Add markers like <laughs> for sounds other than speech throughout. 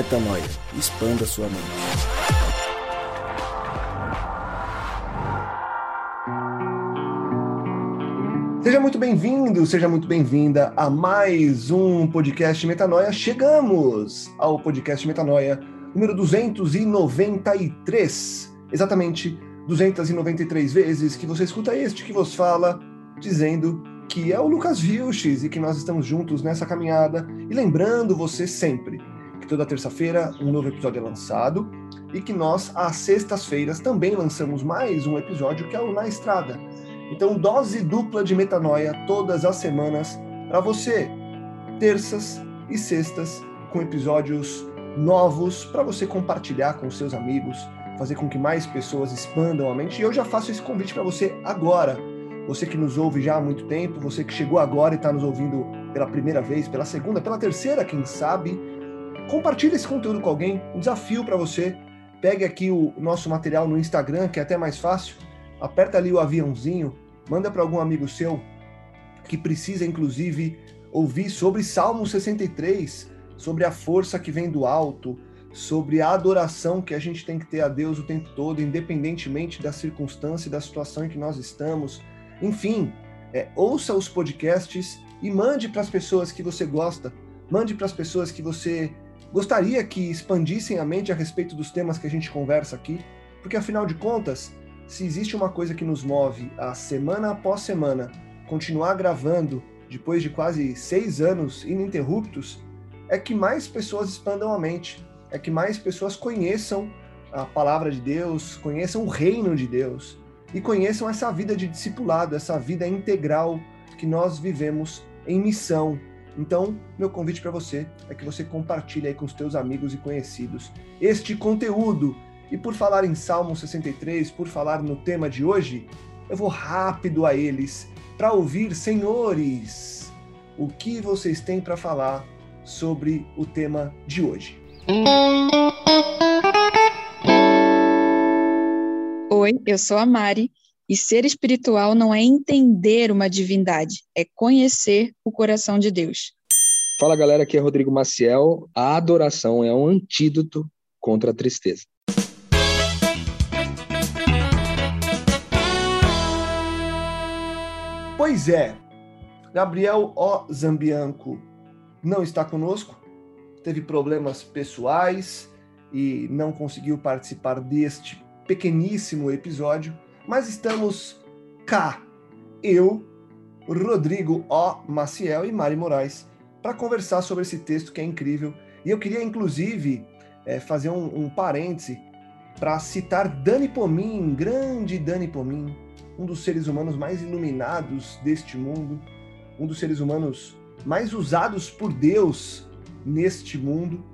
Metanoia. Expanda sua mente. Seja muito bem-vindo, seja muito bem-vinda a mais um podcast Metanoia. Chegamos ao podcast Metanoia número 293. Exatamente 293 vezes que você escuta este que vos fala, dizendo que é o Lucas Vilches e que nós estamos juntos nessa caminhada. E lembrando você sempre toda terça-feira um novo episódio é lançado e que nós, às sextas-feiras, também lançamos mais um episódio que é o Na Estrada. Então, dose dupla de metanoia todas as semanas para você. Terças e sextas com episódios novos para você compartilhar com seus amigos, fazer com que mais pessoas expandam a mente. E eu já faço esse convite para você agora. Você que nos ouve já há muito tempo, você que chegou agora e está nos ouvindo pela primeira vez, pela segunda, pela terceira, quem sabe, compartilhe esse conteúdo com alguém. Um desafio para você. Pegue aqui o nosso material no Instagram, que é até mais fácil. Aperta ali o aviãozinho, manda para algum amigo seu que precisa, inclusive, ouvir sobre Salmo 63, sobre a força que vem do alto, sobre a adoração que a gente tem que ter a Deus o tempo todo, independentemente da circunstância e da situação em que nós estamos. Enfim, é, ouça os podcasts e mande para as pessoas que você gosta, mande para as pessoas que você gostaria que expandissem a mente a respeito dos temas que a gente conversa aqui, porque afinal de contas, se existe uma coisa que nos move a semana após semana continuar gravando depois de quase seis anos ininterruptos, é que mais pessoas expandam a mente, é que mais pessoas conheçam a palavra de Deus, conheçam o reino de Deus e conheçam essa vida de discipulado, essa vida integral que nós vivemos em missão. Então, meu convite para você é que você compartilhe aí com os teus amigos e conhecidos este conteúdo e por falar em Salmo 63, por falar no tema de hoje, eu vou rápido a eles para ouvir, senhores, o que vocês têm para falar sobre o tema de hoje. Oi, eu sou a Mari e ser espiritual não é entender uma divindade, é conhecer o coração de Deus. Fala galera, aqui é Rodrigo Maciel. A adoração é um antídoto contra a tristeza. Pois é, Gabriel O. Zambianco não está conosco, teve problemas pessoais e não conseguiu participar deste pequeníssimo episódio, mas estamos cá, eu, Rodrigo O. Maciel e Mari Moraes, para conversar sobre esse texto que é incrível. E eu queria, inclusive, é, fazer um, um parêntese para citar Dani Pomin, grande Dani Pomin, um dos seres humanos mais iluminados deste mundo, um dos seres humanos mais usados por Deus neste mundo.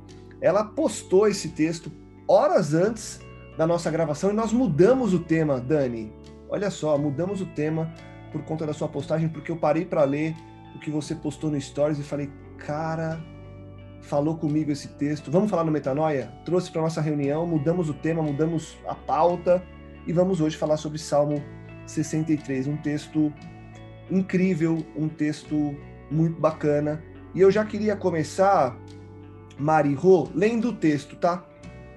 Ela postou esse texto horas antes da nossa gravação e nós mudamos o tema, Dani. Olha só, mudamos o tema por conta da sua postagem, porque eu parei para ler o que você postou no Stories e falei, cara, falou comigo esse texto. Vamos falar no Metanoia? Trouxe para nossa reunião, mudamos o tema, mudamos a pauta e vamos hoje falar sobre Salmo 63, um texto incrível, um texto muito bacana. E eu já queria começar, Mari Rô, lendo o texto, tá?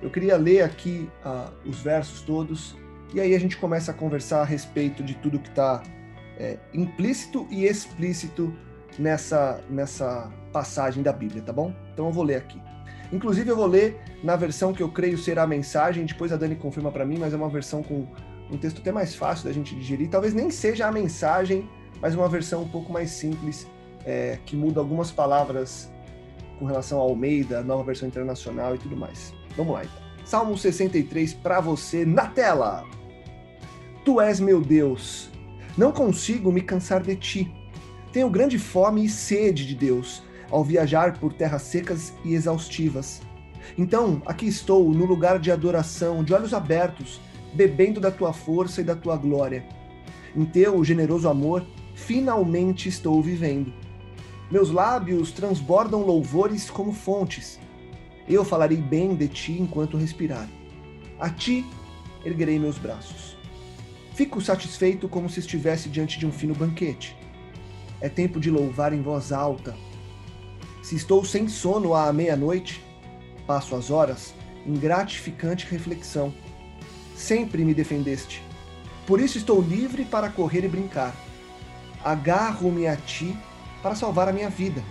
Eu queria ler aqui uh, os versos todos e aí a gente começa a conversar a respeito de tudo que está é, implícito e explícito nessa, nessa passagem da Bíblia, tá bom? Então eu vou ler aqui. Inclusive eu vou ler na versão que eu creio ser a mensagem, depois a Dani confirma para mim, mas é uma versão com um texto até mais fácil da gente digerir. Talvez nem seja a mensagem, mas uma versão um pouco mais simples, é, que muda algumas palavras com relação ao Almeida, nova versão internacional e tudo mais. Vamos lá então. Salmo 63 para você na tela. Tu és meu Deus, não consigo me cansar de ti. Tenho grande fome e sede de Deus ao viajar por terras secas e exaustivas. Então, aqui estou no lugar de adoração, de olhos abertos, bebendo da tua força e da tua glória. Em teu generoso amor, finalmente estou vivendo. Meus lábios transbordam louvores como fontes. Eu falarei bem de ti enquanto respirar. A ti erguerei meus braços. Fico satisfeito como se estivesse diante de um fino banquete. É tempo de louvar em voz alta. Se estou sem sono à meia-noite, passo as horas em gratificante reflexão. Sempre me defendeste. Por isso estou livre para correr e brincar. Agarro-me a ti para salvar a minha vida,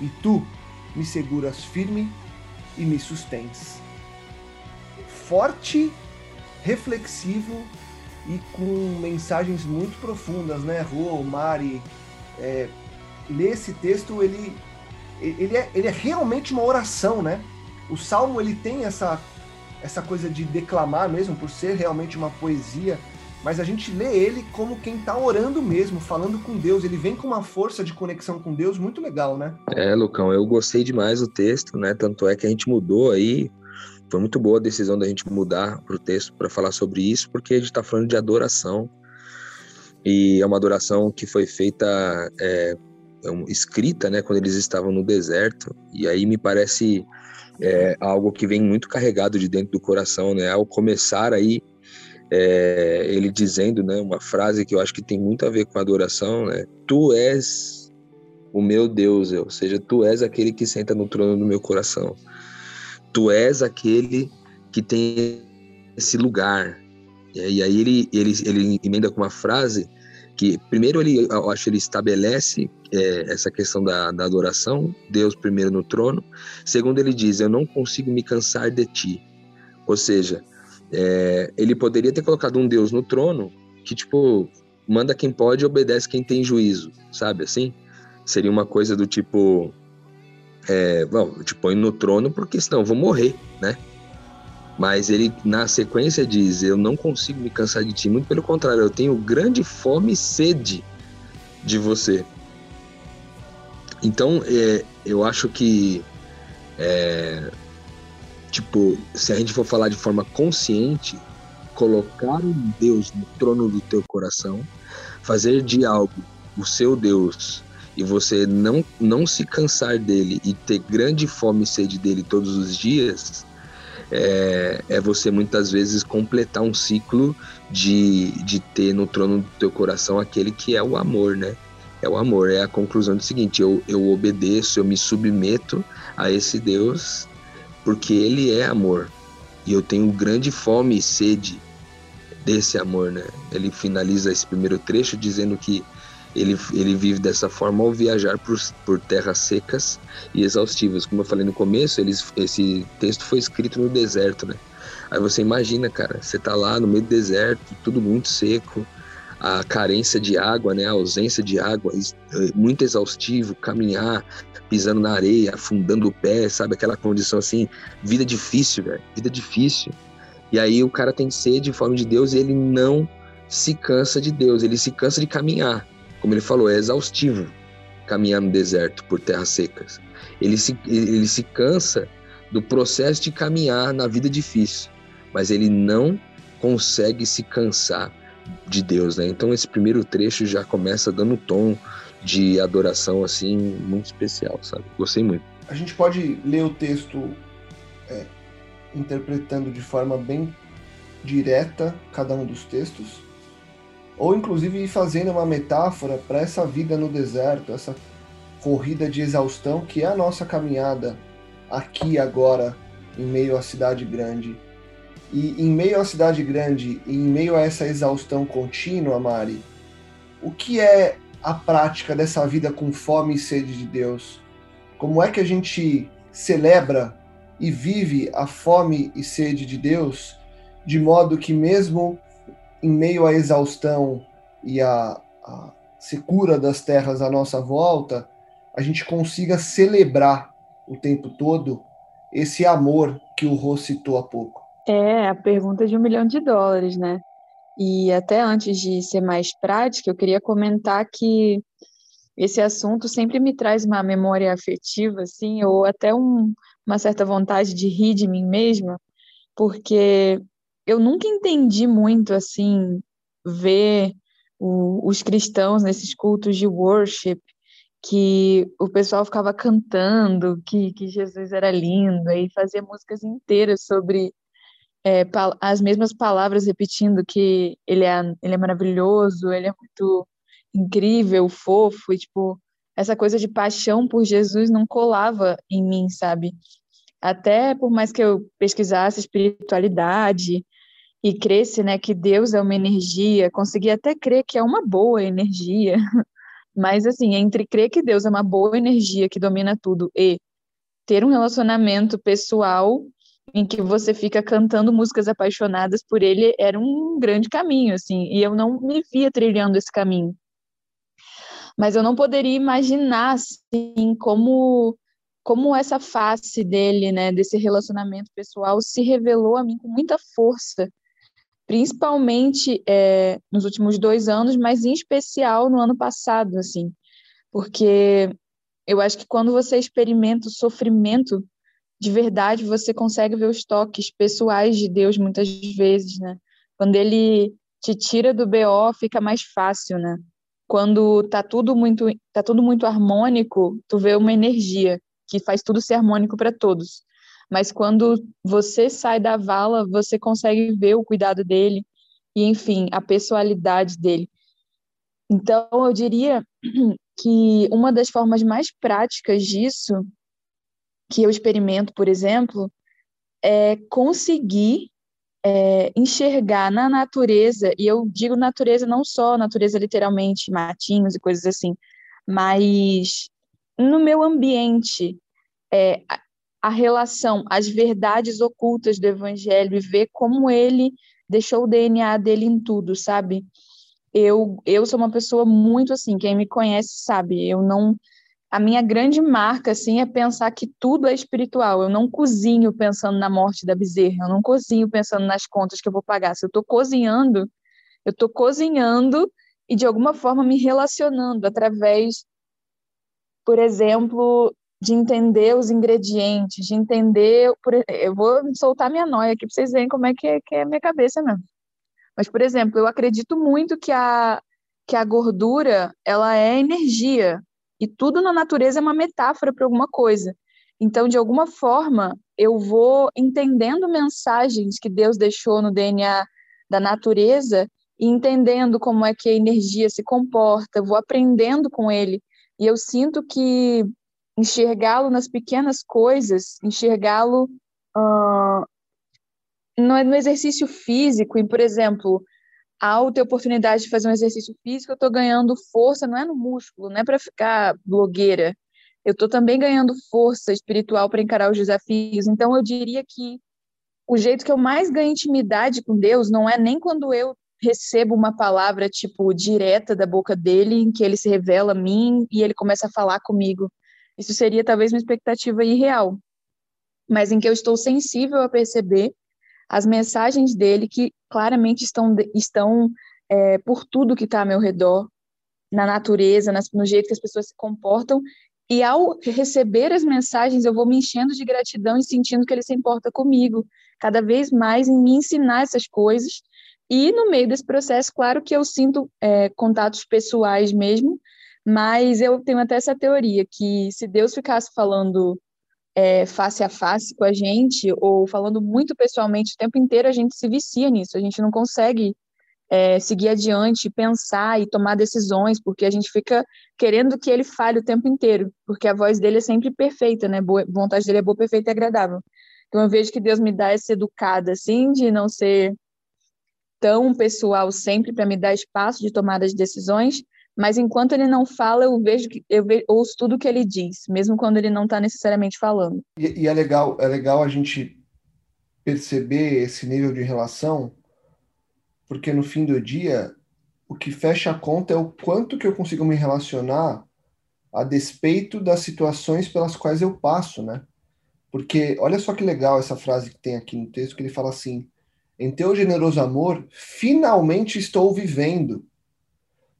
e tu me seguras firme e me sustens. Forte, reflexivo e com mensagens muito profundas, né? Rô, Mari, é, ler texto, ele, ele, é, ele é realmente uma oração, né? O Salmo, ele tem essa, essa coisa de declamar mesmo, por ser realmente uma poesia, mas a gente lê ele como quem está orando mesmo, falando com Deus. Ele vem com uma força de conexão com Deus muito legal, né? É, Lucão, eu gostei demais do texto, né? Tanto é que a gente mudou aí. Foi muito boa a decisão da gente mudar para o texto para falar sobre isso, porque a gente está falando de adoração. E é uma adoração que foi feita, é, é escrita, né, quando eles estavam no deserto. E aí me parece é, algo que vem muito carregado de dentro do coração, né? Ao começar aí é, ele dizendo, né, uma frase que eu acho que tem muito a ver com a adoração, né? Tu és o meu Deus, ou seja, tu és aquele que senta no trono do meu coração. Tu és aquele que tem esse lugar. E aí ele, ele, ele emenda com uma frase que, primeiro, ele, eu acho ele estabelece é, essa questão da, da adoração, Deus primeiro no trono. Segundo, ele diz: Eu não consigo me cansar de ti. Ou seja, é, ele poderia ter colocado um Deus no trono que, tipo, manda quem pode e obedece quem tem juízo, sabe assim? Seria uma coisa do tipo. É, bom, te põe no trono porque senão eu vou morrer, né? Mas ele, na sequência, diz: Eu não consigo me cansar de ti. Muito pelo contrário, eu tenho grande fome e sede de você. Então, é, eu acho que é, Tipo, se a gente for falar de forma consciente, colocar um Deus no trono do teu coração, fazer de algo o seu Deus e você não, não se cansar dele e ter grande fome e sede dele todos os dias, é, é você muitas vezes completar um ciclo de, de ter no trono do teu coração aquele que é o amor, né? É o amor, é a conclusão do seguinte: eu, eu obedeço, eu me submeto a esse Deus porque ele é amor. E eu tenho grande fome e sede desse amor, né? Ele finaliza esse primeiro trecho dizendo que ele, ele vive dessa forma ao viajar por, por terras secas e exaustivas. Como eu falei no começo, eles, esse texto foi escrito no deserto, né? Aí você imagina, cara, você tá lá no meio do deserto, tudo muito seco, a carência de água, né, a ausência de água, é, muito exaustivo, caminhar pisando na areia, afundando o pé, sabe? Aquela condição assim, vida difícil, velho, vida difícil. E aí o cara tem sede, fome de Deus e ele não se cansa de Deus, ele se cansa de caminhar. Como ele falou, é exaustivo caminhar no deserto por terras secas. Ele se, ele se cansa do processo de caminhar na vida difícil, mas ele não consegue se cansar de Deus, né? Então esse primeiro trecho já começa dando tom de adoração assim muito especial, sabe? Gostei muito. A gente pode ler o texto é, interpretando de forma bem direta cada um dos textos, ou inclusive fazendo uma metáfora para essa vida no deserto, essa corrida de exaustão que é a nossa caminhada aqui agora em meio à cidade grande e em meio à cidade grande, em meio a essa exaustão contínua, Mari, o que é a prática dessa vida com fome e sede de Deus? Como é que a gente celebra e vive a fome e sede de Deus de modo que mesmo em meio à exaustão e à, à secura das terras à nossa volta, a gente consiga celebrar o tempo todo esse amor que o Rô citou há pouco? É a pergunta de um milhão de dólares, né? E até antes de ser mais prática, eu queria comentar que esse assunto sempre me traz uma memória afetiva, assim, ou até um, uma certa vontade de rir de mim mesma, porque eu nunca entendi muito, assim, ver o, os cristãos nesses cultos de worship, que o pessoal ficava cantando que, que Jesus era lindo, e fazia músicas inteiras sobre é, as mesmas palavras repetindo que ele é, ele é maravilhoso, ele é muito incrível, fofo, e tipo, essa coisa de paixão por Jesus não colava em mim, sabe? até por mais que eu pesquisasse espiritualidade e cresce, né, que Deus é uma energia, consegui até crer que é uma boa energia, <laughs> mas assim, entre crer que Deus é uma boa energia que domina tudo e ter um relacionamento pessoal em que você fica cantando músicas apaixonadas por ele era um grande caminho, assim, e eu não me via trilhando esse caminho. Mas eu não poderia imaginar, assim, como como essa face dele, né, desse relacionamento pessoal, se revelou a mim com muita força principalmente é, nos últimos dois anos, mas em especial no ano passado, assim, porque eu acho que quando você experimenta o sofrimento de verdade, você consegue ver os toques pessoais de Deus muitas vezes, né? Quando ele te tira do BO, fica mais fácil, né? Quando tá tudo muito tá tudo muito harmônico, tu vê uma energia que faz tudo ser harmônico para todos mas quando você sai da vala, você consegue ver o cuidado dele e, enfim, a pessoalidade dele. Então, eu diria <clears throat> que uma das formas mais práticas disso, que eu experimento, por exemplo, é conseguir é, enxergar na natureza, e eu digo natureza não só natureza literalmente, matinhos e coisas assim, mas no meu ambiente, é, a relação, as verdades ocultas do evangelho e ver como ele deixou o DNA dele em tudo, sabe? Eu, eu sou uma pessoa muito assim, quem me conhece sabe, eu não a minha grande marca assim é pensar que tudo é espiritual. Eu não cozinho pensando na morte da bezerra, eu não cozinho pensando nas contas que eu vou pagar. Se eu estou cozinhando, eu estou cozinhando e de alguma forma me relacionando através, por exemplo, de entender os ingredientes, de entender. Eu vou soltar minha noia aqui para vocês verem como é que, é que é a minha cabeça mesmo. Mas, por exemplo, eu acredito muito que a, que a gordura ela é energia e tudo na natureza é uma metáfora para alguma coisa. Então, de alguma forma, eu vou entendendo mensagens que Deus deixou no DNA da natureza e entendendo como é que a energia se comporta, vou aprendendo com ele. E eu sinto que enxergá-lo nas pequenas coisas, enxergá-lo uh, no, no, exercício físico, e, por exemplo, ter oportunidade de fazer um exercício físico, eu estou ganhando força, não é no músculo, não é para ficar blogueira, eu estou também ganhando força espiritual para encarar os desafios. Então, eu diria que o jeito que eu mais ganho intimidade com Deus não é nem quando eu recebo uma palavra, tipo, direta da boca dele, em que ele se revela a mim e ele começa a falar comigo. Isso seria talvez uma expectativa irreal, mas em que eu estou sensível a perceber as mensagens dele que claramente estão, estão é, por tudo que está ao meu redor, na natureza, nas, no jeito que as pessoas se comportam, e ao receber as mensagens, eu vou me enchendo de gratidão e sentindo que ele se importa comigo, cada vez mais em me ensinar essas coisas. E no meio desse processo, claro que eu sinto é, contatos pessoais mesmo, mas eu tenho até essa teoria que se Deus ficasse falando é, face a face com a gente, ou falando muito pessoalmente o tempo inteiro, a gente se vicia nisso, a gente não consegue é, seguir adiante, pensar e tomar decisões, porque a gente fica querendo que ele fale o tempo inteiro, porque a voz dele é sempre perfeita, né? Boa, vontade dele é boa, perfeita e agradável. Então eu vejo que Deus me dá essa educada, assim, de não ser tão pessoal sempre para me dar espaço de tomada de decisões, mas enquanto ele não fala, eu vejo eu vejo, ouço tudo que ele diz, mesmo quando ele não está necessariamente falando. E, e, é legal, é legal a gente perceber esse nível de relação, porque no fim do dia, o que fecha a conta é o quanto que eu consigo me relacionar a despeito das situações pelas quais eu passo, né? Porque olha só que legal essa frase que tem aqui no texto, que ele fala assim: "Em teu generoso amor, finalmente estou vivendo."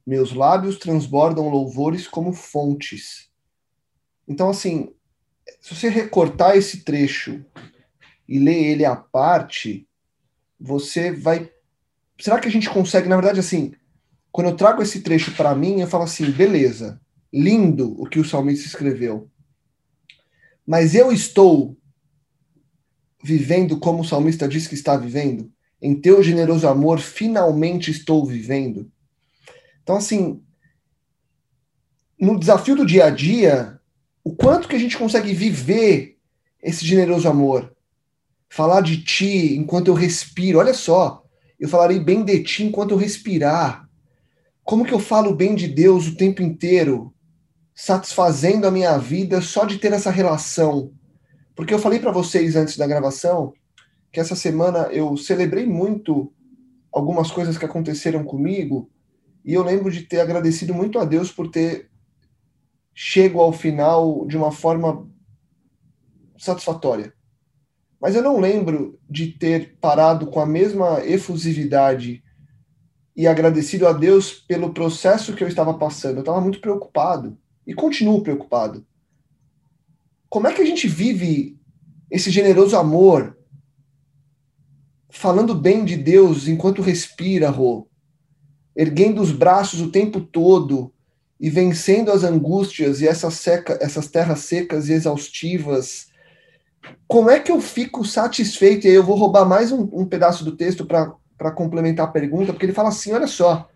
Meus lábios transbordam louvores como fontes. Então, assim, se você recortar esse trecho e ler ele à parte, você vai. Será que a gente consegue, na verdade, assim, quando eu trago esse trecho para mim, eu falo assim, beleza, lindo o que o salmista escreveu. Mas eu estou vivendo como o salmista diz que está vivendo? Em teu generoso amor, finalmente estou vivendo. Então, assim, no desafio do dia a dia, o quanto que a gente consegue viver esse generoso amor. Falar de ti enquanto eu respiro. Olha só, eu falarei bem de ti enquanto eu respirar. Como que eu falo bem de Deus o tempo inteiro, satisfazendo a minha vida só de ter essa relação? Porque eu falei para vocês antes da gravação que essa semana eu celebrei muito algumas coisas que aconteceram comigo e eu lembro de ter agradecido muito a Deus por ter chego ao final de uma forma satisfatória. Mas eu não lembro de ter parado com a mesma efusividade e agradecido a Deus pelo processo que eu estava passando. Eu estava muito preocupado e continuo preocupado. Como é que a gente vive esse generoso amor falando bem de Deus enquanto respira, Rô? Erguendo os braços o tempo todo e vencendo as angústias e essas, seca, essas terras secas e exaustivas como é que eu fico satisfeito? E aí eu vou roubar mais um, um pedaço do texto para complementar a pergunta, porque ele fala assim: olha só.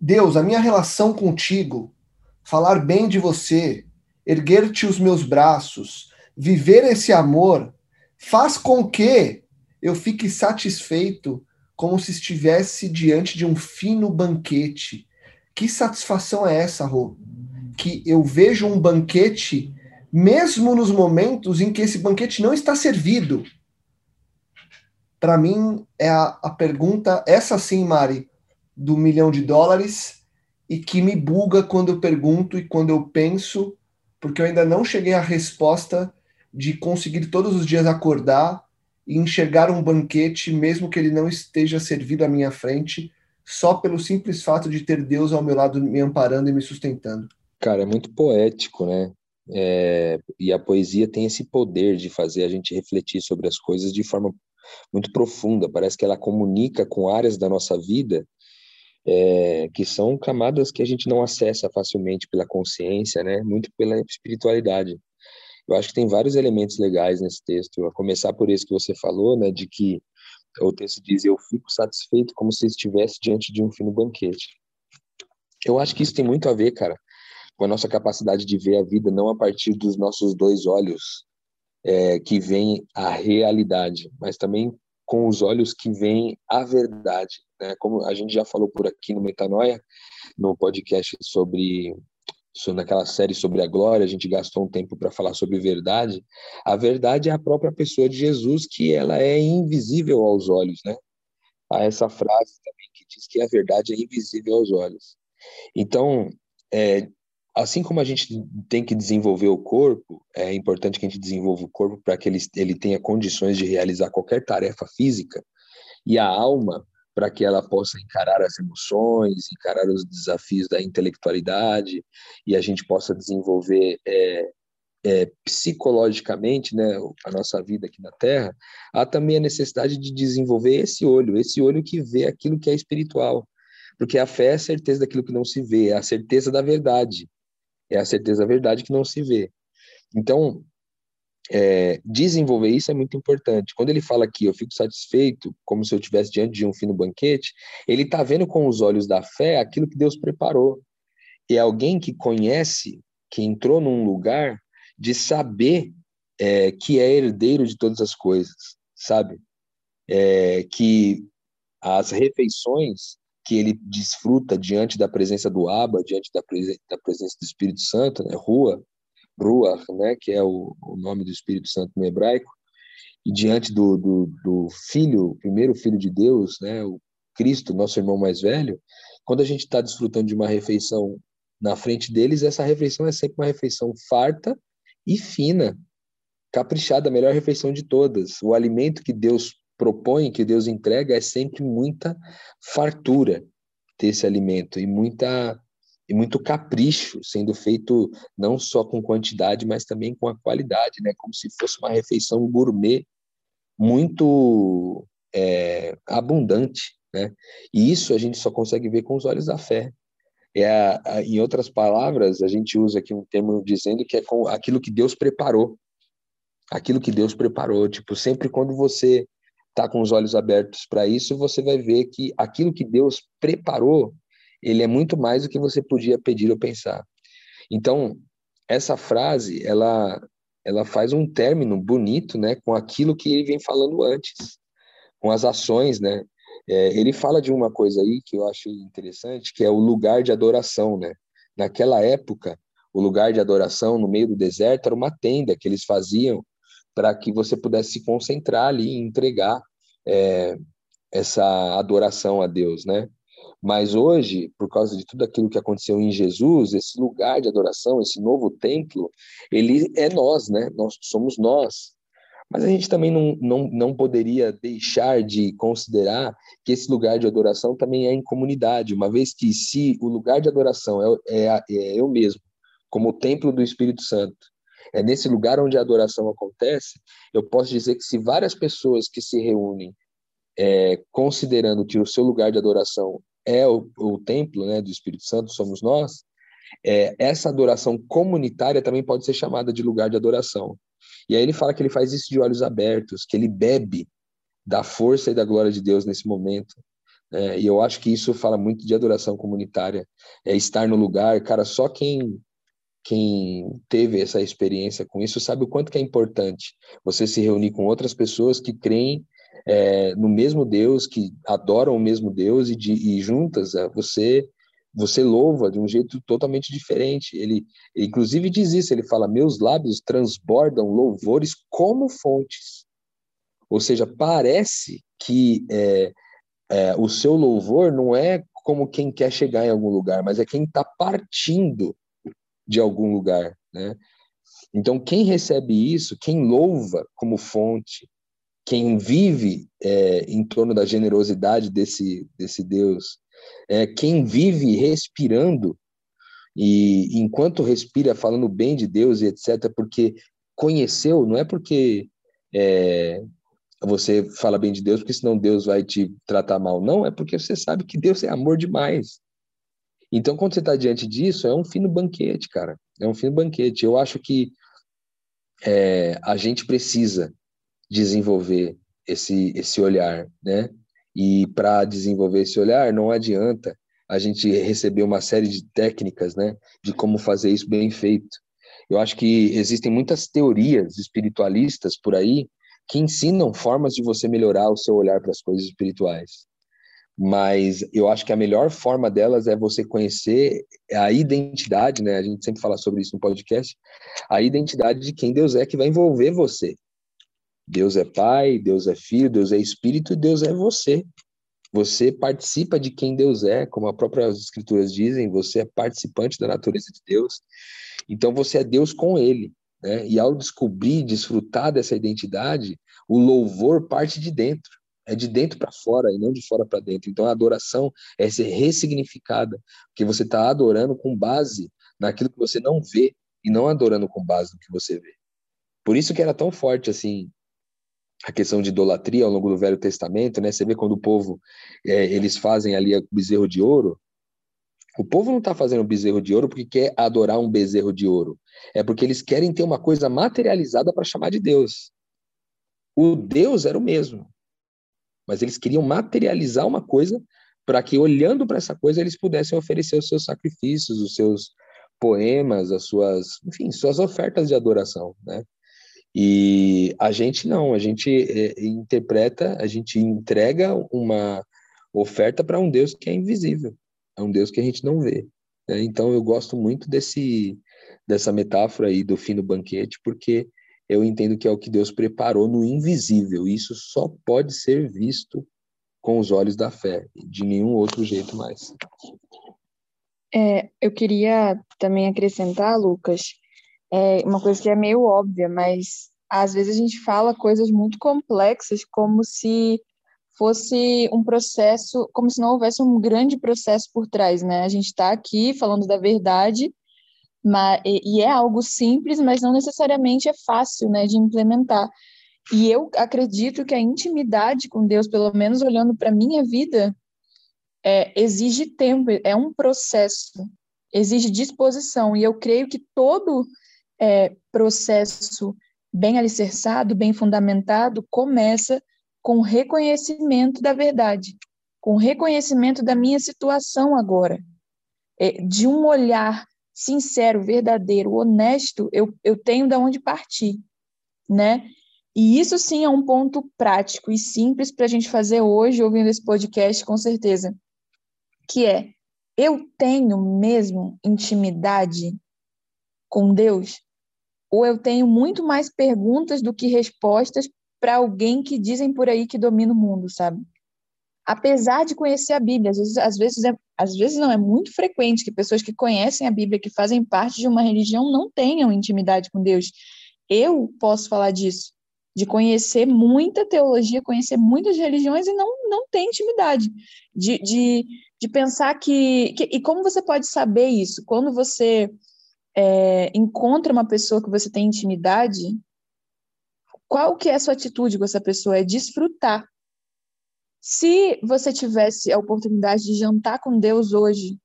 Deus, a minha relação contigo, falar bem de você, erguer-te os meus braços, viver esse amor, faz com que eu fique satisfeito como se estivesse diante de um fino banquete. Que satisfação é essa, Rô? Que eu vejo um banquete mesmo nos momentos em que esse banquete não está servido? Para mim, é a, a pergunta, essa sim, Mari, do milhão de dólares, e que me buga quando eu pergunto e quando eu penso, porque eu ainda não cheguei à resposta de conseguir todos os dias acordar e enxergar um banquete, mesmo que ele não esteja servido à minha frente, só pelo simples fato de ter Deus ao meu lado me amparando e me sustentando. Cara, é muito poético, né? É, e a poesia tem esse poder de fazer a gente refletir sobre as coisas de forma muito profunda. Parece que ela comunica com áreas da nossa vida é, que são camadas que a gente não acessa facilmente pela consciência, né? Muito pela espiritualidade. Eu acho que tem vários elementos legais nesse texto. A começar por esse que você falou, né? De que o texto diz: "Eu fico satisfeito como se estivesse diante de um fino banquete". Eu acho que isso tem muito a ver, cara, com a nossa capacidade de ver a vida não a partir dos nossos dois olhos é, que vem a realidade, mas também com os olhos que vem a verdade. Né? Como a gente já falou por aqui no Metanoia, no podcast sobre, sobre naquela série sobre a glória, a gente gastou um tempo para falar sobre verdade. A verdade é a própria pessoa de Jesus, que ela é invisível aos olhos, né? Há essa frase também que diz que a verdade é invisível aos olhos. Então, é, assim como a gente tem que desenvolver o corpo, é importante que a gente desenvolva o corpo para que ele, ele tenha condições de realizar qualquer tarefa física, e a alma para que ela possa encarar as emoções, encarar os desafios da intelectualidade, e a gente possa desenvolver é, é, psicologicamente né, a nossa vida aqui na Terra, há também a necessidade de desenvolver esse olho, esse olho que vê aquilo que é espiritual. Porque a fé é a certeza daquilo que não se vê, é a certeza da verdade é a certeza da verdade que não se vê. Então, é, desenvolver isso é muito importante. Quando ele fala aqui, eu fico satisfeito, como se eu estivesse diante de um fino banquete, ele está vendo com os olhos da fé aquilo que Deus preparou. E é alguém que conhece, que entrou num lugar de saber é, que é herdeiro de todas as coisas, sabe? É, que as refeições que ele desfruta diante da presença do Abba, diante da, presen da presença do Espírito Santo, né? Rua, Ruach, né? que é o, o, nome do Espírito Santo no hebraico, e diante do, do, do Filho, primeiro Filho de Deus, né? o Cristo, nosso irmão mais velho, quando a gente está desfrutando de uma refeição na frente deles, essa refeição é sempre uma refeição farta e fina, caprichada, a melhor refeição de todas. O alimento que Deus propõe, que Deus entrega, é sempre muita fartura desse alimento e muita e muito capricho sendo feito não só com quantidade, mas também com a qualidade, né? Como se fosse uma refeição gourmet muito é, abundante, né? E isso a gente só consegue ver com os olhos da fé. É a, a, em outras palavras, a gente usa aqui um termo dizendo que é com aquilo que Deus preparou. Aquilo que Deus preparou. Tipo, sempre quando você está com os olhos abertos para isso, você vai ver que aquilo que Deus preparou, ele é muito mais do que você podia pedir ou pensar. Então, essa frase, ela ela faz um término bonito, né, com aquilo que ele vem falando antes, com as ações, né? É, ele fala de uma coisa aí que eu acho interessante, que é o lugar de adoração, né? Naquela época, o lugar de adoração no meio do deserto era uma tenda que eles faziam para que você pudesse se concentrar ali e entregar é, essa adoração a Deus, né? Mas hoje, por causa de tudo aquilo que aconteceu em Jesus, esse lugar de adoração, esse novo templo, ele é nós, né? Nós somos nós. Mas a gente também não, não, não poderia deixar de considerar que esse lugar de adoração também é em comunidade, uma vez que se o lugar de adoração é, é, é eu mesmo, como o templo do Espírito Santo, é nesse lugar onde a adoração acontece, eu posso dizer que se várias pessoas que se reúnem é, considerando que o seu lugar de adoração é o, o templo né, do Espírito Santo, somos nós, é, essa adoração comunitária também pode ser chamada de lugar de adoração. E aí ele fala que ele faz isso de olhos abertos, que ele bebe da força e da glória de Deus nesse momento. É, e eu acho que isso fala muito de adoração comunitária, é estar no lugar, cara, só quem quem teve essa experiência com isso sabe o quanto que é importante você se reunir com outras pessoas que creem é, no mesmo Deus, que adoram o mesmo Deus e, de, e juntas é, você você louva de um jeito totalmente diferente. Ele, inclusive, diz isso: ele fala, meus lábios transbordam louvores como fontes. Ou seja, parece que é, é, o seu louvor não é como quem quer chegar em algum lugar, mas é quem está partindo de algum lugar. Né? Então, quem recebe isso, quem louva como fonte, quem vive é, em torno da generosidade desse, desse Deus, é, quem vive respirando e enquanto respira falando bem de Deus e etc, porque conheceu, não é porque é, você fala bem de Deus, porque senão Deus vai te tratar mal, não, é porque você sabe que Deus é amor demais. Então, quando você está diante disso, é um fino banquete, cara, é um fino banquete. Eu acho que é, a gente precisa desenvolver esse, esse olhar, né? E para desenvolver esse olhar, não adianta a gente receber uma série de técnicas, né, de como fazer isso bem feito. Eu acho que existem muitas teorias espiritualistas por aí que ensinam formas de você melhorar o seu olhar para as coisas espirituais. Mas eu acho que a melhor forma delas é você conhecer a identidade, né? A gente sempre fala sobre isso no podcast, a identidade de quem Deus é que vai envolver você, Deus é Pai, Deus é Filho, Deus é Espírito Deus é você. Você participa de quem Deus é, como as próprias Escrituras dizem, você é participante da natureza de Deus. Então você é Deus com Ele. Né? E ao descobrir, desfrutar dessa identidade, o louvor parte de dentro. É de dentro para fora e não de fora para dentro. Então a adoração é ser ressignificada, porque você está adorando com base naquilo que você não vê e não adorando com base no que você vê. Por isso que era tão forte assim a questão de idolatria ao longo do Velho Testamento, né? Você vê quando o povo é, eles fazem ali o bezerro de ouro. O povo não está fazendo bezerro de ouro porque quer adorar um bezerro de ouro. É porque eles querem ter uma coisa materializada para chamar de Deus. O Deus era o mesmo, mas eles queriam materializar uma coisa para que, olhando para essa coisa, eles pudessem oferecer os seus sacrifícios, os seus poemas, as suas, enfim, suas ofertas de adoração, né? E a gente não, a gente é, interpreta, a gente entrega uma oferta para um Deus que é invisível, é um Deus que a gente não vê. Né? Então eu gosto muito desse dessa metáfora aí do fim do banquete, porque eu entendo que é o que Deus preparou no invisível. E isso só pode ser visto com os olhos da fé, de nenhum outro jeito mais. É, eu queria também acrescentar, Lucas, é uma coisa que é meio óbvia, mas às vezes a gente fala coisas muito complexas como se fosse um processo, como se não houvesse um grande processo por trás, né? A gente está aqui falando da verdade, mas, e é algo simples, mas não necessariamente é fácil, né, de implementar. E eu acredito que a intimidade com Deus, pelo menos olhando para minha vida, é, exige tempo, é um processo, exige disposição. E eu creio que todo é, processo bem alicerçado, bem fundamentado, começa com reconhecimento da verdade, com reconhecimento da minha situação agora, é, de um olhar sincero, verdadeiro, honesto, eu, eu tenho de onde partir, né? E isso sim é um ponto prático e simples para a gente fazer hoje, ouvindo esse podcast, com certeza. Que é, eu tenho mesmo intimidade com Deus? Ou eu tenho muito mais perguntas do que respostas para alguém que dizem por aí que domina o mundo, sabe? Apesar de conhecer a Bíblia, às vezes, às vezes, é, às vezes não é muito frequente que pessoas que conhecem a Bíblia, que fazem parte de uma religião, não tenham intimidade com Deus. Eu posso falar disso, de conhecer muita teologia, conhecer muitas religiões e não, não ter intimidade, de, de, de pensar que, que. E como você pode saber isso? Quando você é, encontra uma pessoa que você tem intimidade, qual que é a sua atitude com essa pessoa? É desfrutar. Se você tivesse a oportunidade de jantar com Deus hoje,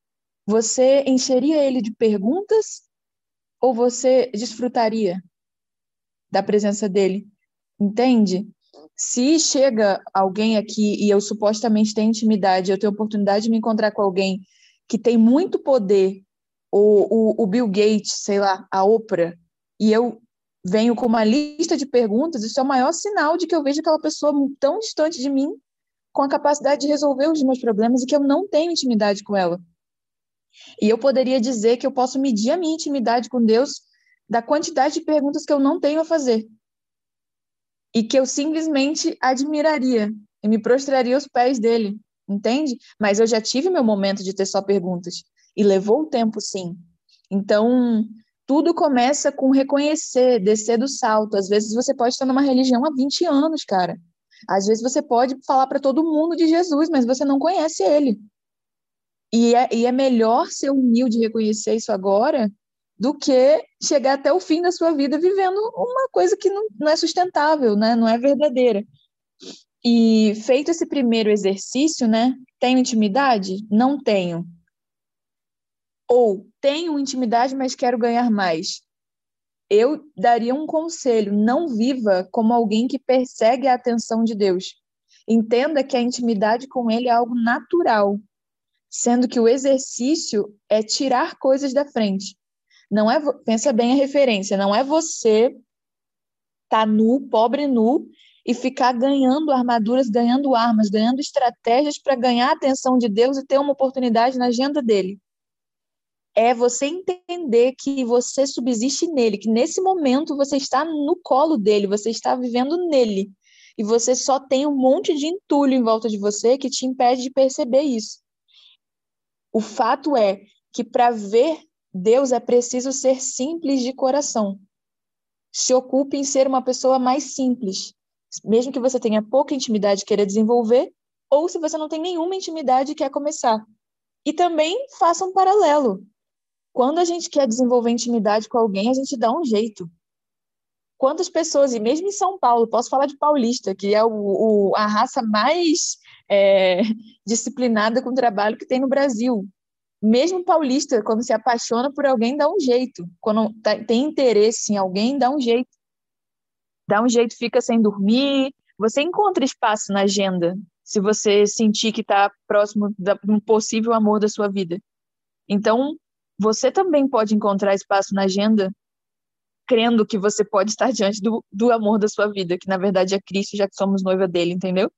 você encheria ele de perguntas ou você desfrutaria da presença dele? Entende? Se chega alguém aqui e eu supostamente tenho intimidade, eu tenho oportunidade de me encontrar com alguém que tem muito poder, o, o, o Bill Gates, sei lá, a Oprah, e eu venho com uma lista de perguntas, isso é o maior sinal de que eu vejo aquela pessoa tão distante de mim, com a capacidade de resolver os meus problemas e que eu não tenho intimidade com ela. E eu poderia dizer que eu posso medir a minha intimidade com Deus da quantidade de perguntas que eu não tenho a fazer. E que eu simplesmente admiraria e me prostraria aos pés dele, entende? Mas eu já tive meu momento de ter só perguntas. E levou o tempo, sim. Então, tudo começa com reconhecer, descer do salto. Às vezes você pode estar numa religião há 20 anos, cara. Às vezes você pode falar para todo mundo de Jesus, mas você não conhece ele. E é, e é melhor ser humilde e reconhecer isso agora do que chegar até o fim da sua vida vivendo uma coisa que não, não é sustentável, né? não é verdadeira. E feito esse primeiro exercício, né? Tenho intimidade? Não tenho. Ou tenho intimidade, mas quero ganhar mais. Eu daria um conselho: não viva como alguém que persegue a atenção de Deus. Entenda que a intimidade com Ele é algo natural, sendo que o exercício é tirar coisas da frente. Não é, pensa bem a referência, não é você tá nu, pobre nu, e ficar ganhando armaduras, ganhando armas, ganhando estratégias para ganhar a atenção de Deus e ter uma oportunidade na agenda dele é você entender que você subsiste nele, que nesse momento você está no colo dele, você está vivendo nele. E você só tem um monte de entulho em volta de você que te impede de perceber isso. O fato é que para ver Deus é preciso ser simples de coração. Se ocupe em ser uma pessoa mais simples, mesmo que você tenha pouca intimidade e queira desenvolver, ou se você não tem nenhuma intimidade e quer começar. E também faça um paralelo. Quando a gente quer desenvolver intimidade com alguém, a gente dá um jeito. Quantas pessoas, e mesmo em São Paulo, posso falar de paulista, que é o, o a raça mais é, <laughs> disciplinada com o trabalho que tem no Brasil. Mesmo paulista, quando se apaixona por alguém, dá um jeito. Quando tá, tem interesse em alguém, dá um jeito. Dá um jeito, fica sem dormir. Você encontra espaço na agenda se você sentir que está próximo de um possível amor da sua vida. Então, você também pode encontrar espaço na agenda crendo que você pode estar diante do, do amor da sua vida, que na verdade é Cristo, já que somos noiva dele, entendeu?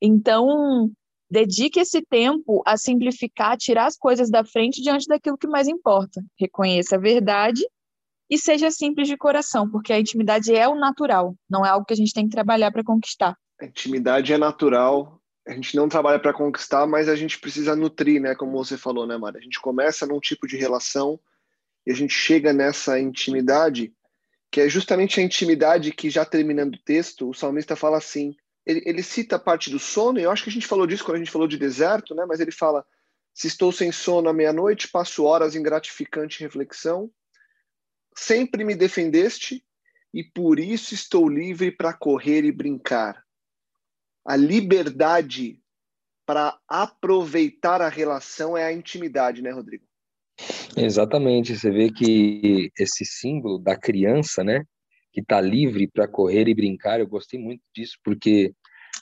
Então, dedique esse tempo a simplificar, tirar as coisas da frente diante daquilo que mais importa. Reconheça a verdade e seja simples de coração, porque a intimidade é o natural, não é algo que a gente tem que trabalhar para conquistar. A intimidade é natural, a gente não trabalha para conquistar, mas a gente precisa nutrir, né? Como você falou, né, Mara? A gente começa num tipo de relação e a gente chega nessa intimidade, que é justamente a intimidade que, já terminando o texto, o salmista fala assim: ele, ele cita a parte do sono, e eu acho que a gente falou disso quando a gente falou de deserto, né? Mas ele fala: se estou sem sono à meia-noite, passo horas em gratificante reflexão, sempre me defendeste e por isso estou livre para correr e brincar a liberdade para aproveitar a relação é a intimidade, né, Rodrigo? Exatamente. Você vê que esse símbolo da criança, né, que está livre para correr e brincar, eu gostei muito disso, porque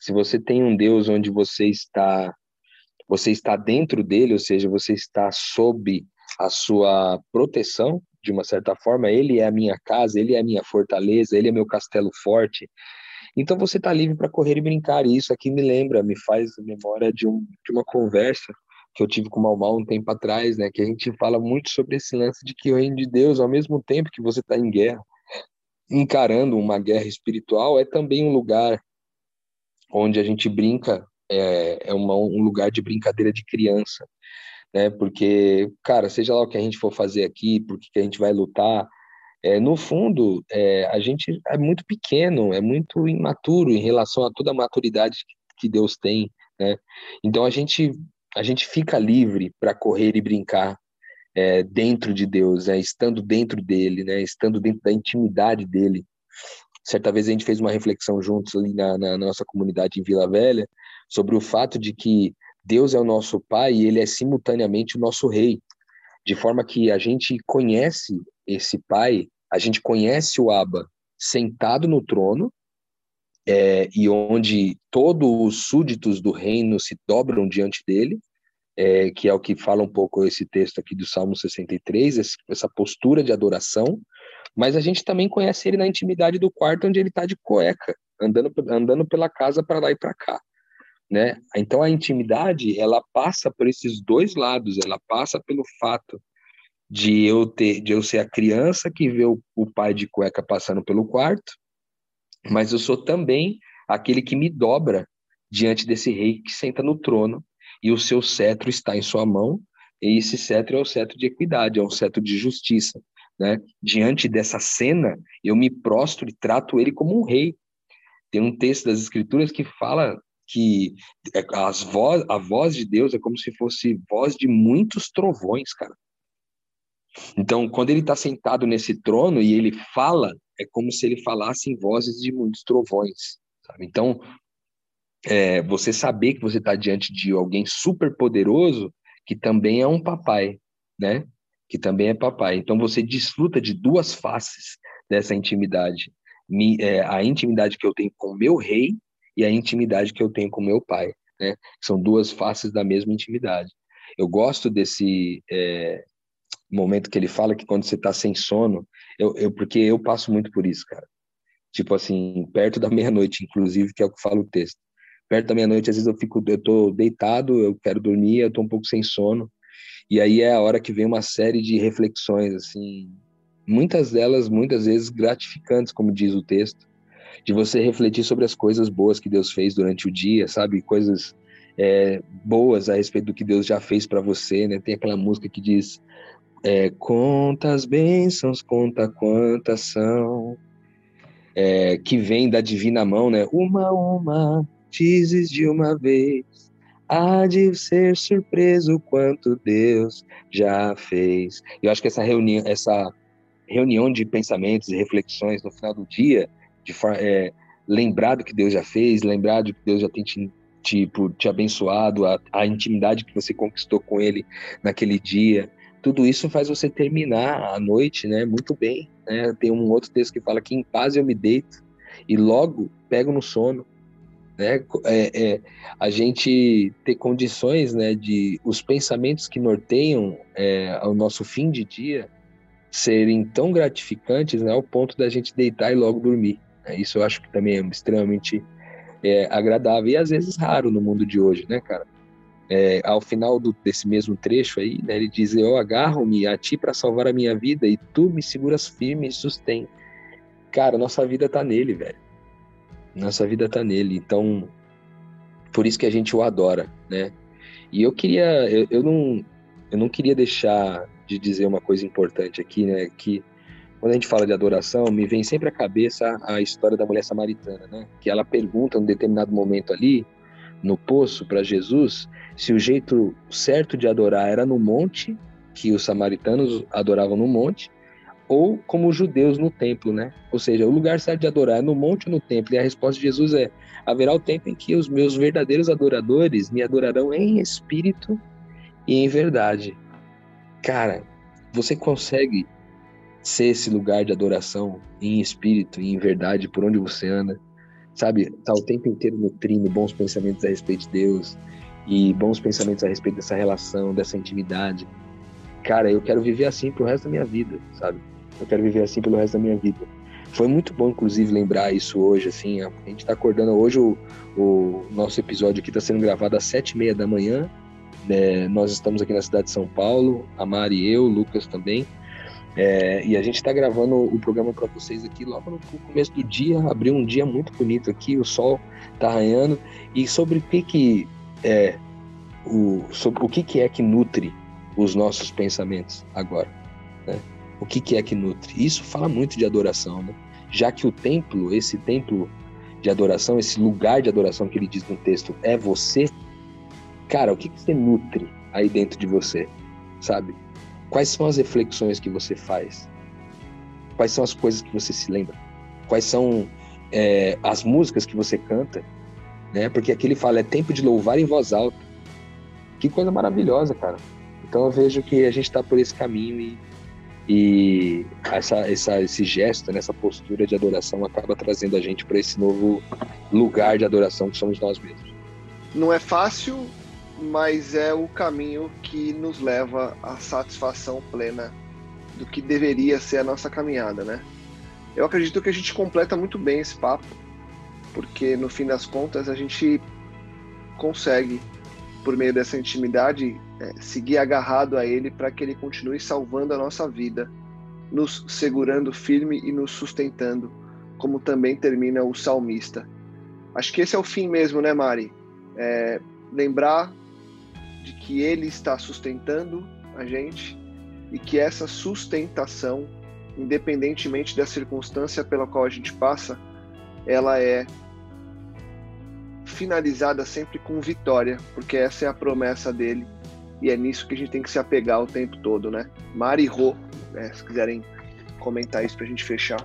se você tem um Deus onde você está você está dentro dele, ou seja, você está sob a sua proteção, de uma certa forma, ele é a minha casa, ele é a minha fortaleza, ele é meu castelo forte. Então você está livre para correr e brincar. E isso aqui me lembra, me faz memória de, um, de uma conversa que eu tive com o Mal um tempo atrás, né? Que a gente fala muito sobre esse lance de que o reino de Deus, ao mesmo tempo que você está em guerra, encarando uma guerra espiritual, é também um lugar onde a gente brinca, é, é uma, um lugar de brincadeira de criança, né? Porque, cara, seja lá o que a gente for fazer aqui, por que a gente vai lutar, é, no fundo, é, a gente é muito pequeno, é muito imaturo em relação a toda a maturidade que Deus tem, né? Então a gente a gente fica livre para correr e brincar é, dentro de Deus, né? estando dentro dele, né? estando dentro da intimidade dele. Certa vez a gente fez uma reflexão juntos ali na, na nossa comunidade em Vila Velha sobre o fato de que Deus é o nosso Pai e Ele é simultaneamente o nosso Rei, de forma que a gente conhece esse Pai, a gente conhece o Abba sentado no trono é, e onde todos os súditos do reino se dobram diante dele, é, que é o que fala um pouco esse texto aqui do Salmo 63, essa postura de adoração, mas a gente também conhece ele na intimidade do quarto onde ele está de cueca, andando, andando pela casa para lá e para cá. Né? Então a intimidade ela passa por esses dois lados, ela passa pelo fato de eu ter, de eu ser a criança que vê o, o pai de cueca passando pelo quarto, mas eu sou também aquele que me dobra diante desse rei que senta no trono e o seu cetro está em sua mão, e esse cetro é o cetro de equidade, é um cetro de justiça. Né? Diante dessa cena, eu me prostro e trato ele como um rei. Tem um texto das Escrituras que fala que é, as voz, a voz de Deus é como se fosse voz de muitos trovões, cara. Então, quando ele está sentado nesse trono e ele fala, é como se ele falasse em vozes de muitos trovões. Sabe? Então, é, você saber que você está diante de alguém super poderoso que também é um papai, né? Que também é papai. Então, você desfruta de duas faces dessa intimidade. Me, é, a intimidade que eu tenho com meu rei e a intimidade que eu tenho com meu pai, né? São duas faces da mesma intimidade. Eu gosto desse é, momento que ele fala que quando você está sem sono, eu, eu, porque eu passo muito por isso, cara. Tipo assim, perto da <laughs> meia-noite, inclusive, que é o que fala o texto. Perto da meia-noite, às vezes eu fico, eu tô deitado, eu quero dormir, eu tô um pouco sem sono. E aí é a hora que vem uma série de reflexões, assim, muitas delas, muitas vezes gratificantes, como diz o texto, de você refletir sobre as coisas boas que Deus fez durante o dia, sabe? Coisas é, boas a respeito do que Deus já fez para você, né? Tem aquela música que diz é, conta as bênçãos, conta quantas são, é, que vem da divina mão, né? Uma, uma, dizes de uma vez, há de ser surpreso quanto Deus já fez. Eu acho que essa reunião, essa reunião de pensamentos e reflexões no final do dia, de é, lembrar do que Deus já fez, lembrar do que Deus já tem te, tipo, te abençoado, a, a intimidade que você conquistou com Ele naquele dia, tudo isso faz você terminar a noite, né, muito bem. Né? Tem um outro texto que fala que em paz eu me deito e logo pego no sono. Né? É, é, a gente ter condições, né, de os pensamentos que norteiam é, o nosso fim de dia serem tão gratificantes, né, ao ponto da gente deitar e logo dormir. Né? Isso eu acho que também é extremamente é, agradável e às vezes raro no mundo de hoje, né, cara? É, ao final do, desse mesmo trecho aí, né, ele diz: Eu agarro-me a ti para salvar a minha vida e tu me seguras firme e sustém. Cara, nossa vida tá nele, velho. Nossa vida tá nele. Então, por isso que a gente o adora, né? E eu queria, eu, eu não, eu não queria deixar de dizer uma coisa importante aqui, né? Que quando a gente fala de adoração, me vem sempre à cabeça a história da mulher samaritana, né? Que ela pergunta em um determinado momento ali, no poço, para Jesus, se o jeito certo de adorar era no monte, que os samaritanos adoravam no monte, ou como os judeus no templo, né? Ou seja, o lugar certo de adorar é no monte ou no templo. E a resposta de Jesus é: haverá o tempo em que os meus verdadeiros adoradores me adorarão em espírito e em verdade. Cara, você consegue ser esse lugar de adoração em espírito e em verdade por onde você anda? Sabe, tá o tempo inteiro nutrindo bons pensamentos a respeito de Deus, e bons pensamentos a respeito dessa relação, dessa intimidade. cara, eu quero viver assim pro resto da minha vida, sabe? Eu quero viver assim pelo resto da minha vida. Foi muito bom, inclusive, lembrar isso hoje, assim. A gente tá acordando hoje, o, o nosso episódio aqui tá sendo gravado às sete e meia da manhã. Né? Nós estamos aqui na cidade de São Paulo, a Mari e eu, o Lucas também. É, e a gente está gravando o programa para vocês aqui logo no começo do dia. Abriu um dia muito bonito aqui, o sol está arranhando. E sobre o que que é o, sobre o que, que é que nutre os nossos pensamentos agora, né? O que, que é que nutre? Isso fala muito de adoração, né? Já que o templo, esse templo de adoração, esse lugar de adoração que ele diz no texto é você, cara, o que, que você nutre aí dentro de você, sabe? Quais são as reflexões que você faz? Quais são as coisas que você se lembra? Quais são é, as músicas que você canta? Né? Porque aqui ele fala, é tempo de louvar em voz alta. Que coisa maravilhosa, cara. Então eu vejo que a gente está por esse caminho e, e essa, essa, esse gesto, né, essa postura de adoração acaba trazendo a gente para esse novo lugar de adoração que somos nós mesmos. Não é fácil, mas é o caminho que nos leva à satisfação plena do que deveria ser a nossa caminhada, né? Eu acredito que a gente completa muito bem esse papo, porque no fim das contas a gente consegue, por meio dessa intimidade, é, seguir agarrado a Ele para que Ele continue salvando a nossa vida, nos segurando firme e nos sustentando, como também termina o salmista. Acho que esse é o fim mesmo, né, Mari? É, lembrar de que Ele está sustentando a gente e que essa sustentação, independentemente da circunstância pela qual a gente passa, ela é finalizada sempre com vitória, porque essa é a promessa dele e é nisso que a gente tem que se apegar o tempo todo, né? Mari Rô, né, se quiserem comentar isso para a gente fechar.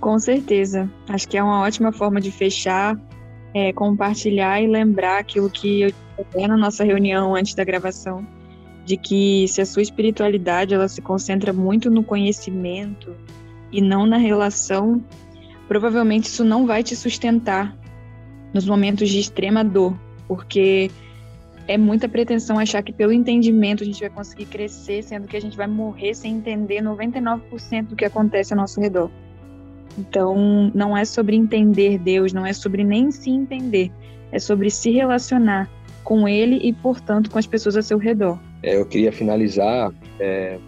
Com certeza. Acho que é uma ótima forma de fechar, é, compartilhar e lembrar aquilo que eu falei na nossa reunião antes da gravação, de que se a sua espiritualidade ela se concentra muito no conhecimento e não na relação, provavelmente isso não vai te sustentar nos momentos de extrema dor, porque é muita pretensão achar que pelo entendimento a gente vai conseguir crescer, sendo que a gente vai morrer sem entender 99% do que acontece ao nosso redor. Então, não é sobre entender Deus, não é sobre nem se entender, é sobre se relacionar com Ele e, portanto, com as pessoas ao seu redor. É, eu queria finalizar é,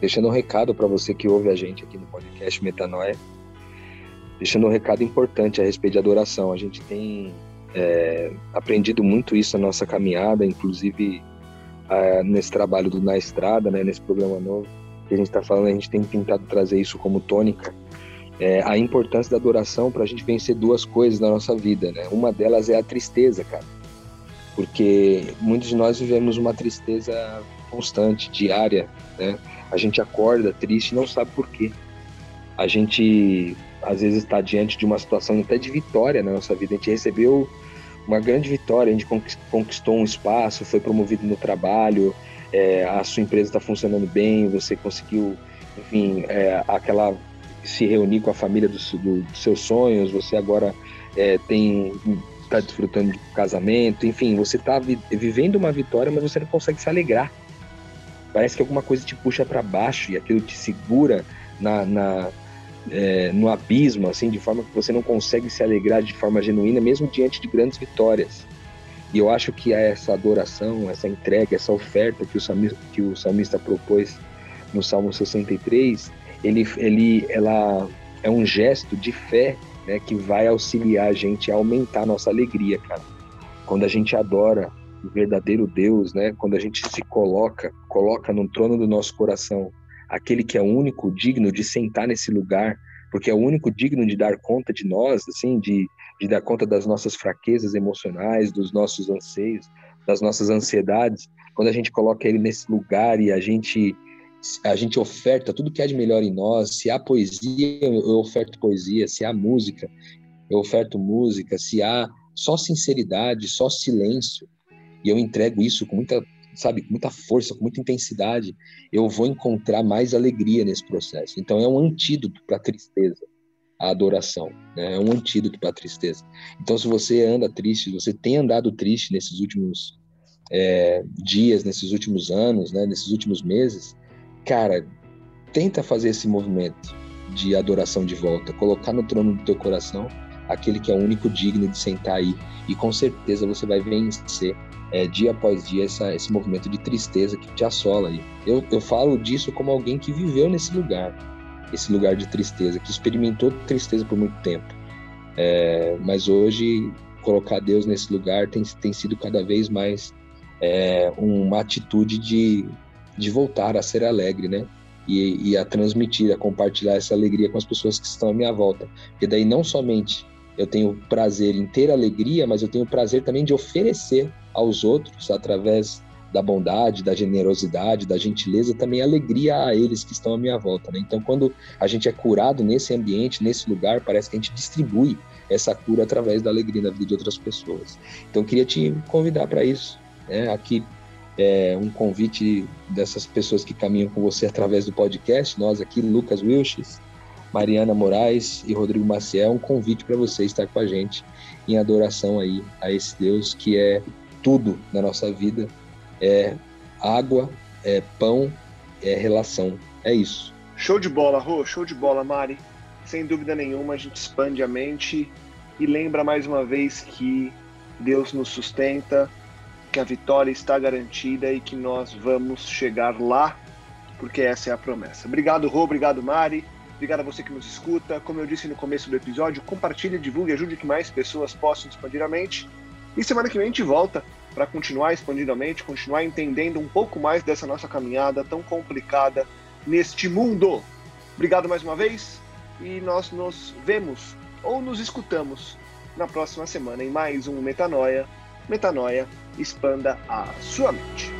deixando um recado para você que ouve a gente aqui no podcast Metanoia, deixando um recado importante a respeito de adoração. A gente tem é, aprendido muito isso na nossa caminhada, inclusive nesse trabalho do Na Estrada, né, nesse programa novo que a gente está falando, a gente tem tentado trazer isso como tônica. É, a importância da adoração para a gente vencer duas coisas na nossa vida, né? Uma delas é a tristeza, cara, porque muitos de nós vivemos uma tristeza constante, diária, né? A gente acorda triste não sabe por quê. A gente às vezes está diante de uma situação até de vitória na nossa vida. A gente recebeu uma grande vitória, a gente conquistou um espaço, foi promovido no trabalho, é, a sua empresa está funcionando bem, você conseguiu, enfim, é, aquela se reunir com a família do, do, dos seus sonhos, você agora é, tem está desfrutando de casamento, enfim, você está vi, vivendo uma vitória, mas você não consegue se alegrar. Parece que alguma coisa te puxa para baixo e aquilo te segura na, na é, no abismo, assim, de forma que você não consegue se alegrar de forma genuína, mesmo diante de grandes vitórias. E eu acho que essa adoração, essa entrega, essa oferta que o salmista, que o salmista propôs no Salmo 63, ele, ele, ela é um gesto de fé né, que vai auxiliar a gente a aumentar a nossa alegria, cara. Quando a gente adora o verdadeiro Deus, né, quando a gente se coloca, coloca no trono do nosso coração aquele que é o único digno de sentar nesse lugar, porque é o único digno de dar conta de nós, assim, de, de dar conta das nossas fraquezas emocionais, dos nossos anseios, das nossas ansiedades. Quando a gente coloca ele nesse lugar e a gente a gente oferta tudo que há de melhor em nós, se há poesia, eu oferto poesia, se há música, eu oferto música, se há só sinceridade, só silêncio, e eu entrego isso com muita sabe, muita força, com muita intensidade, eu vou encontrar mais alegria nesse processo. Então é um antídoto para a tristeza, a adoração, né? É um antídoto para a tristeza. Então se você anda triste, você tem andado triste nesses últimos é, dias, nesses últimos anos, né, nesses últimos meses, cara, tenta fazer esse movimento de adoração de volta, colocar no trono do teu coração aquele que é o único digno de sentar aí, e com certeza você vai vencer é, dia após dia essa, esse movimento de tristeza que te assola aí. Eu, eu falo disso como alguém que viveu nesse lugar, esse lugar de tristeza, que experimentou tristeza por muito tempo. É, mas hoje, colocar Deus nesse lugar tem, tem sido cada vez mais é, uma atitude de, de voltar a ser alegre, né? E, e, a transmitir, a compartilhar essa alegria com as pessoas que estão à minha volta. Porque daí não somente eu tenho prazer em ter alegria, mas eu tenho prazer também de oferecer aos outros, através da bondade, da generosidade, da gentileza, também alegria a eles que estão à minha volta. Né? Então, quando a gente é curado nesse ambiente, nesse lugar, parece que a gente distribui essa cura através da alegria na vida de outras pessoas. Então, queria te convidar para isso. Né? Aqui é um convite dessas pessoas que caminham com você através do podcast, nós aqui, Lucas Wilches, Mariana Moraes e Rodrigo Maciel, um convite para você estar com a gente em adoração aí a esse Deus que é tudo na nossa vida é água, é pão, é relação. É isso. Show de bola, Rô, show de bola, Mari. Sem dúvida nenhuma, a gente expande a mente e lembra mais uma vez que Deus nos sustenta, que a vitória está garantida e que nós vamos chegar lá, porque essa é a promessa. Obrigado, Rô, obrigado, Mari. Obrigado a você que nos escuta. Como eu disse no começo do episódio, compartilhe, divulgue, ajude que mais pessoas possam expandir a mente. E semana que vem a gente volta para continuar expandindo a mente, continuar entendendo um pouco mais dessa nossa caminhada tão complicada neste mundo. Obrigado mais uma vez e nós nos vemos ou nos escutamos na próxima semana em mais um Metanoia. Metanoia, expanda a sua mente.